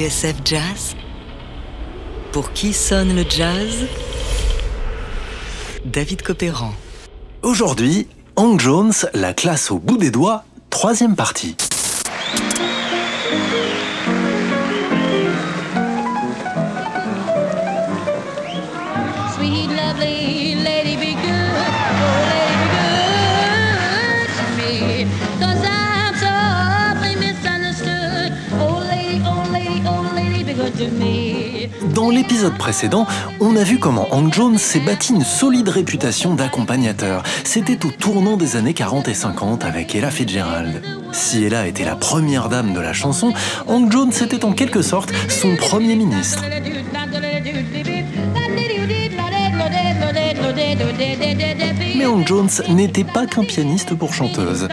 TSF Jazz Pour qui sonne le jazz? David Copéran. Aujourd'hui, Hank Jones, la classe au bout des doigts, troisième partie. Dans l'épisode précédent, on a vu comment Hank Jones s'est bâti une solide réputation d'accompagnateur. C'était au tournant des années 40 et 50 avec Ella Fitzgerald. Si Ella était la première dame de la chanson, Hank Jones était en quelque sorte son premier ministre. Mais Hank Jones n'était pas qu'un pianiste pour chanteuse.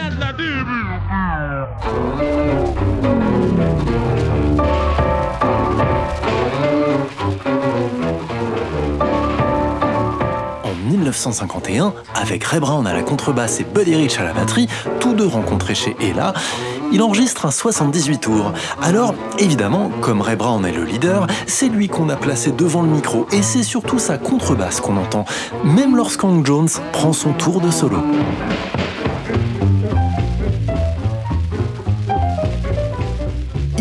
1951, avec Ray Brown à la contrebasse et Buddy Rich à la batterie, tous deux rencontrés chez Ella, il enregistre un 78 tours. Alors, évidemment, comme Ray Brown est le leader, c'est lui qu'on a placé devant le micro et c'est surtout sa contrebasse qu'on entend, même lorsqu'Hank Jones prend son tour de solo.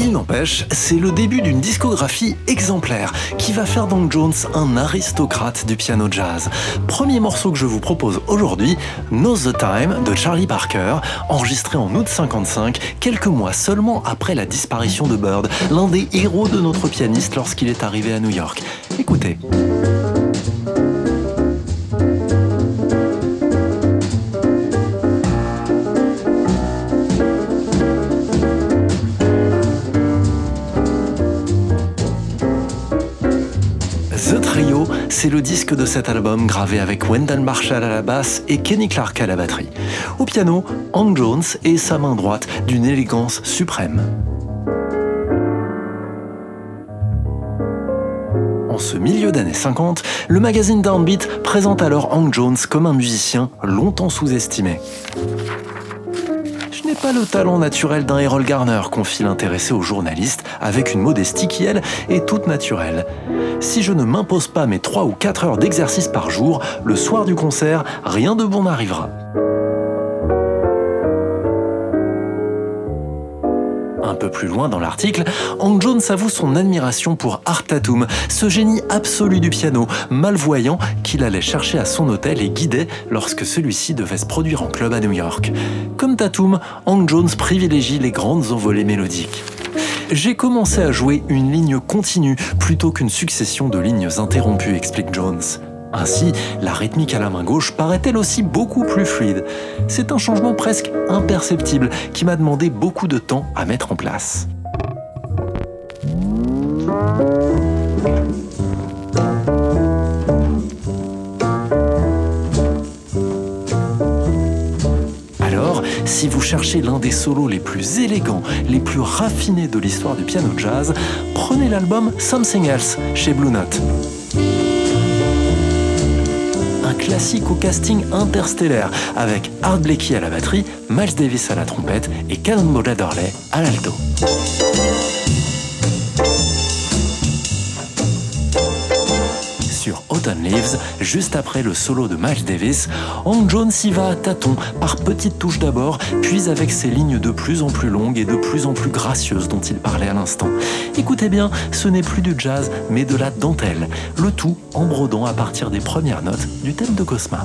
Il n'empêche, c'est le début d'une discographie exemplaire qui va faire d'Hank Jones un aristocrate du piano jazz. Premier morceau que je vous propose aujourd'hui, Knows the Time de Charlie Parker, enregistré en août 55, quelques mois seulement après la disparition de Bird, l'un des héros de notre pianiste lorsqu'il est arrivé à New York. Écoutez. Le disque de cet album gravé avec Wendell Marshall à la basse et Kenny Clark à la batterie. Au piano, Hank Jones et sa main droite d'une élégance suprême. En ce milieu d'années 50, le magazine Downbeat présente alors Hank Jones comme un musicien longtemps sous-estimé. Je n'ai pas le talent naturel d'un Errol Garner, confie l'intéressé au journaliste, avec une modestie qui, elle, est toute naturelle. Si je ne m'impose pas mes 3 ou 4 heures d'exercice par jour, le soir du concert, rien de bon n'arrivera. Plus loin dans l'article, Hank Jones avoue son admiration pour Art Tatum, ce génie absolu du piano, malvoyant qu'il allait chercher à son hôtel et guidait lorsque celui-ci devait se produire en club à New York. Comme Tatum, Hank Jones privilégie les grandes envolées mélodiques. J'ai commencé à jouer une ligne continue plutôt qu'une succession de lignes interrompues, explique Jones. Ainsi, la rythmique à la main gauche paraît elle aussi beaucoup plus fluide. C'est un changement presque imperceptible qui m'a demandé beaucoup de temps à mettre en place. Alors, si vous cherchez l'un des solos les plus élégants, les plus raffinés de l'histoire du piano jazz, prenez l'album Something Else chez Blue Note. Classique au casting interstellaire avec Art Blakey à la batterie, Miles Davis à la trompette et Cannonball Adderley à l'alto. Leaves, juste après le solo de Miles Davis, Hank Jones y va à tâtons, par petites touches d'abord, puis avec ses lignes de plus en plus longues et de plus en plus gracieuses dont il parlait à l'instant. Écoutez bien, ce n'est plus du jazz, mais de la dentelle, le tout en brodant à partir des premières notes du thème de Cosma.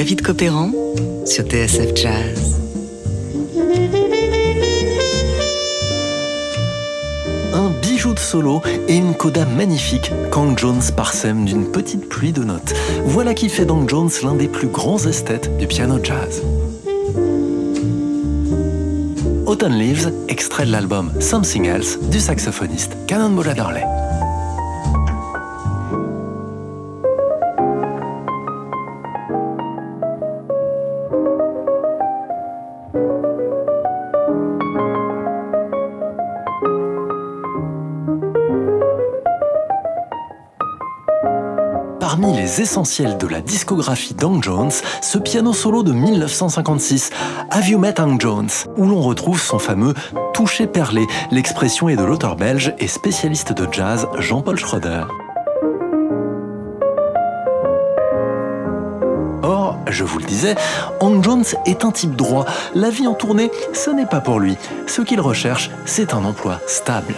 David Copéran sur TSF Jazz. Un bijou de solo et une coda magnifique qu'Hank Jones parsème d'une petite pluie de notes. Voilà qui fait d'Hank Jones l'un des plus grands esthètes du piano jazz. Autumn Leaves, extrait de l'album Something Else du saxophoniste Cannonball Adderley. Essentiels de la discographie d'Hank Jones, ce piano solo de 1956, Have You Met Hank Jones, où l'on retrouve son fameux toucher perlé. L'expression est de l'auteur belge et spécialiste de jazz Jean-Paul Schroeder. Or, je vous le disais, Hank Jones est un type droit. La vie en tournée, ce n'est pas pour lui. Ce qu'il recherche, c'est un emploi stable.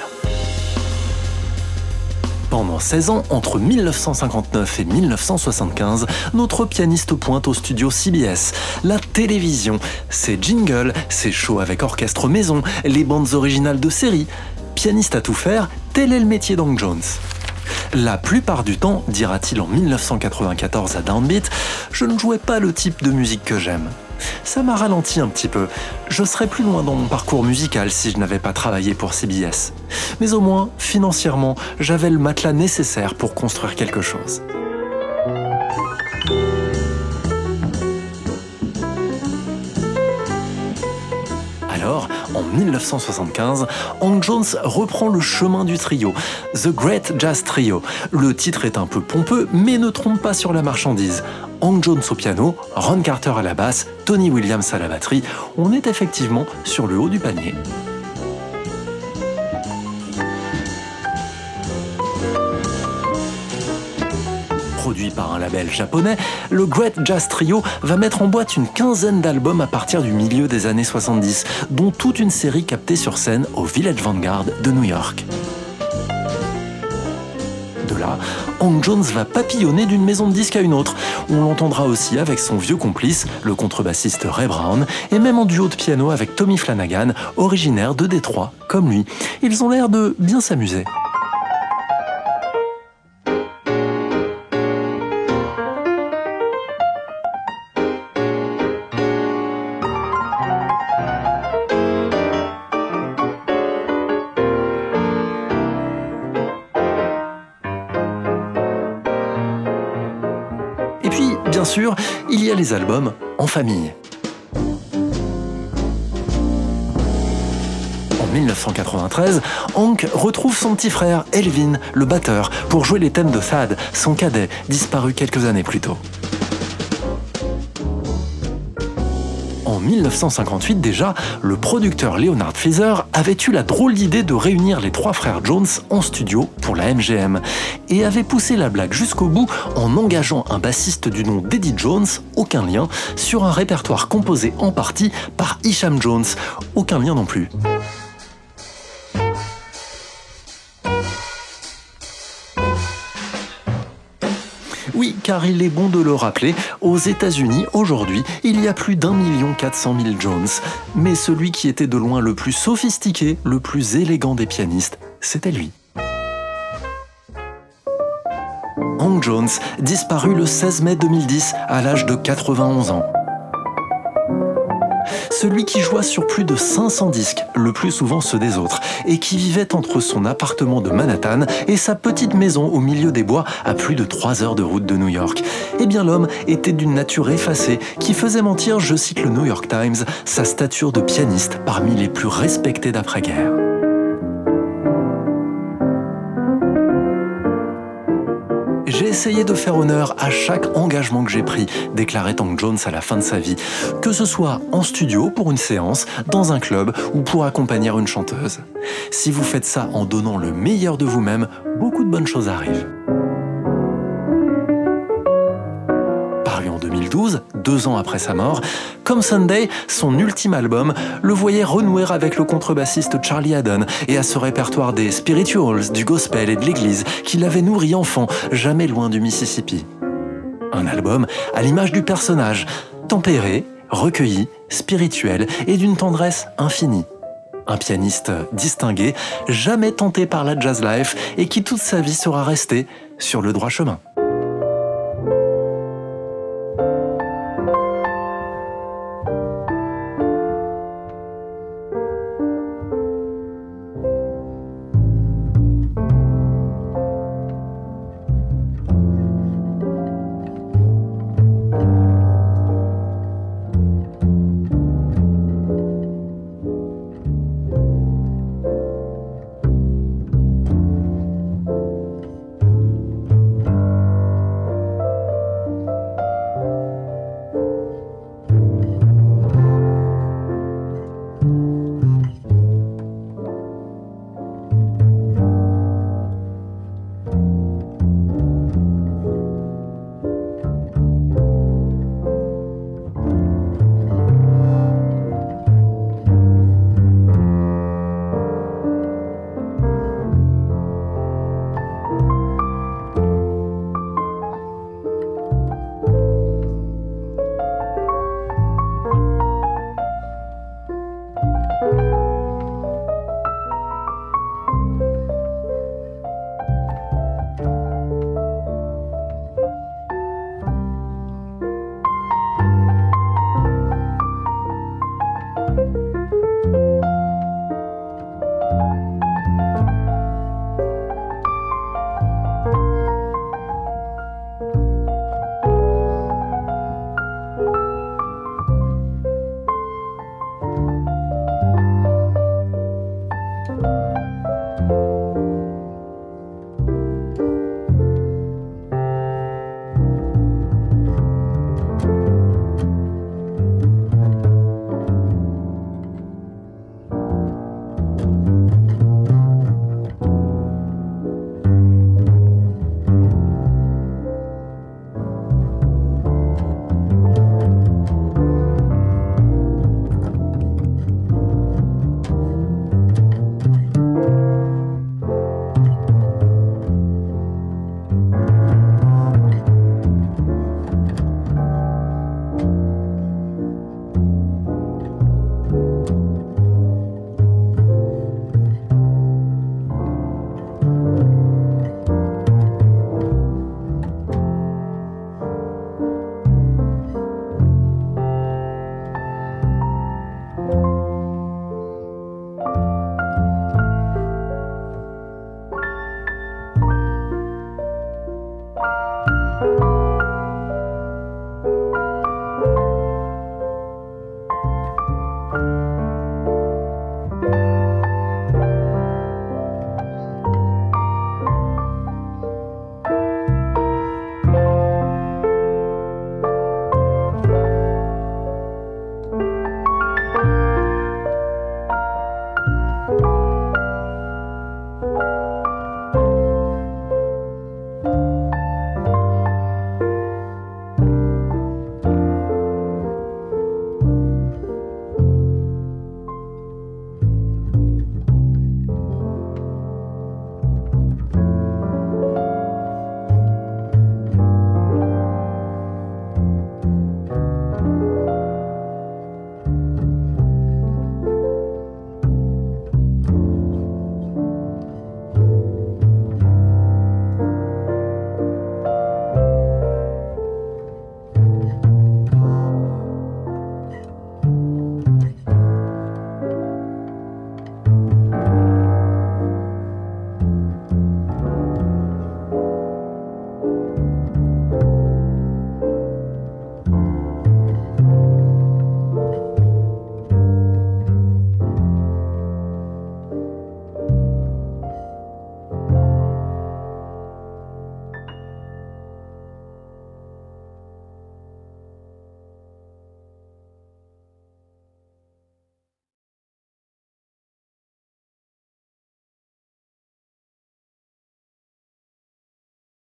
Pendant 16 ans, entre 1959 et 1975, notre pianiste pointe au studio CBS. La télévision, ses jingles, ses shows avec orchestre maison, les bandes originales de séries. Pianiste à tout faire, tel est le métier d'Hank Jones. La plupart du temps, dira-t-il en 1994 à Downbeat, je ne jouais pas le type de musique que j'aime. Ça m'a ralenti un petit peu. Je serais plus loin dans mon parcours musical si je n'avais pas travaillé pour CBS. Mais au moins, financièrement, j'avais le matelas nécessaire pour construire quelque chose. Alors, en 1975, Hank Jones reprend le chemin du trio, The Great Jazz Trio. Le titre est un peu pompeux, mais ne trompe pas sur la marchandise. Hank Jones au piano, Ron Carter à la basse, Tony Williams à la batterie, on est effectivement sur le haut du panier. Produit par un label japonais, le Great Jazz Trio va mettre en boîte une quinzaine d'albums à partir du milieu des années 70, dont toute une série captée sur scène au Village Vanguard de New York. De là, Hank Jones va papillonner d'une maison de disques à une autre. On l'entendra aussi avec son vieux complice, le contrebassiste Ray Brown, et même en duo de piano avec Tommy Flanagan, originaire de Détroit, comme lui. Ils ont l'air de bien s'amuser. Bien sûr, il y a les albums en famille. En 1993, Hank retrouve son petit frère Elvin, le batteur, pour jouer les thèmes de Thad, son cadet, disparu quelques années plus tôt. 1958 déjà, le producteur Leonard Feather avait eu la drôle d'idée de réunir les trois frères Jones en studio pour la MGM et avait poussé la blague jusqu'au bout en engageant un bassiste du nom d'Eddie Jones, aucun lien, sur un répertoire composé en partie par Isham Jones, aucun lien non plus. Car il est bon de le rappeler, aux États-Unis, aujourd'hui, il y a plus d'un million quatre cent mille Jones. Mais celui qui était de loin le plus sophistiqué, le plus élégant des pianistes, c'était lui. Hank Jones, disparu le 16 mai 2010 à l'âge de 91 ans. Celui qui joua sur plus de 500 disques, le plus souvent ceux des autres, et qui vivait entre son appartement de Manhattan et sa petite maison au milieu des bois à plus de 3 heures de route de New York. Eh bien l'homme était d'une nature effacée qui faisait mentir, je cite le New York Times, sa stature de pianiste parmi les plus respectés d'après-guerre. J'ai essayé de faire honneur à chaque engagement que j'ai pris, déclarait Hank Jones à la fin de sa vie, que ce soit en studio pour une séance, dans un club ou pour accompagner une chanteuse. Si vous faites ça en donnant le meilleur de vous-même, beaucoup de bonnes choses arrivent. 2012, deux ans après sa mort, Comme Sunday, son ultime album, le voyait renouer avec le contrebassiste Charlie Haddon et à ce répertoire des spirituals, du gospel et de l'église qui l'avait nourri enfant, jamais loin du Mississippi. Un album à l'image du personnage, tempéré, recueilli, spirituel et d'une tendresse infinie. Un pianiste distingué, jamais tenté par la jazz life et qui toute sa vie sera resté sur le droit chemin.